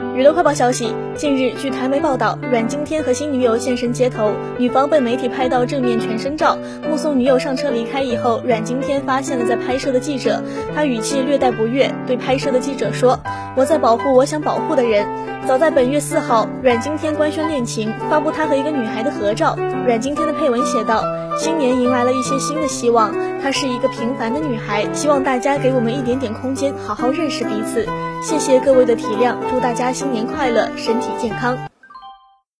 娱乐快报消息：近日，据台媒报道，阮经天和新女友现身街头，女方被媒体拍到正面全身照。目送女友上车离开以后，阮经天发现了在拍摄的记者，他语气略带不悦，对拍摄的记者说：“我在保护我想保护的人。”早在本月四号，阮经天官宣恋情，发布他和一个女孩的合照。阮经天的配文写道：“新年迎来了一些新的希望，她是一个平凡的女孩，希望大家给我们一点点空间，好好认识彼此。谢谢各位的体谅，祝大家新年快乐，身体健康。”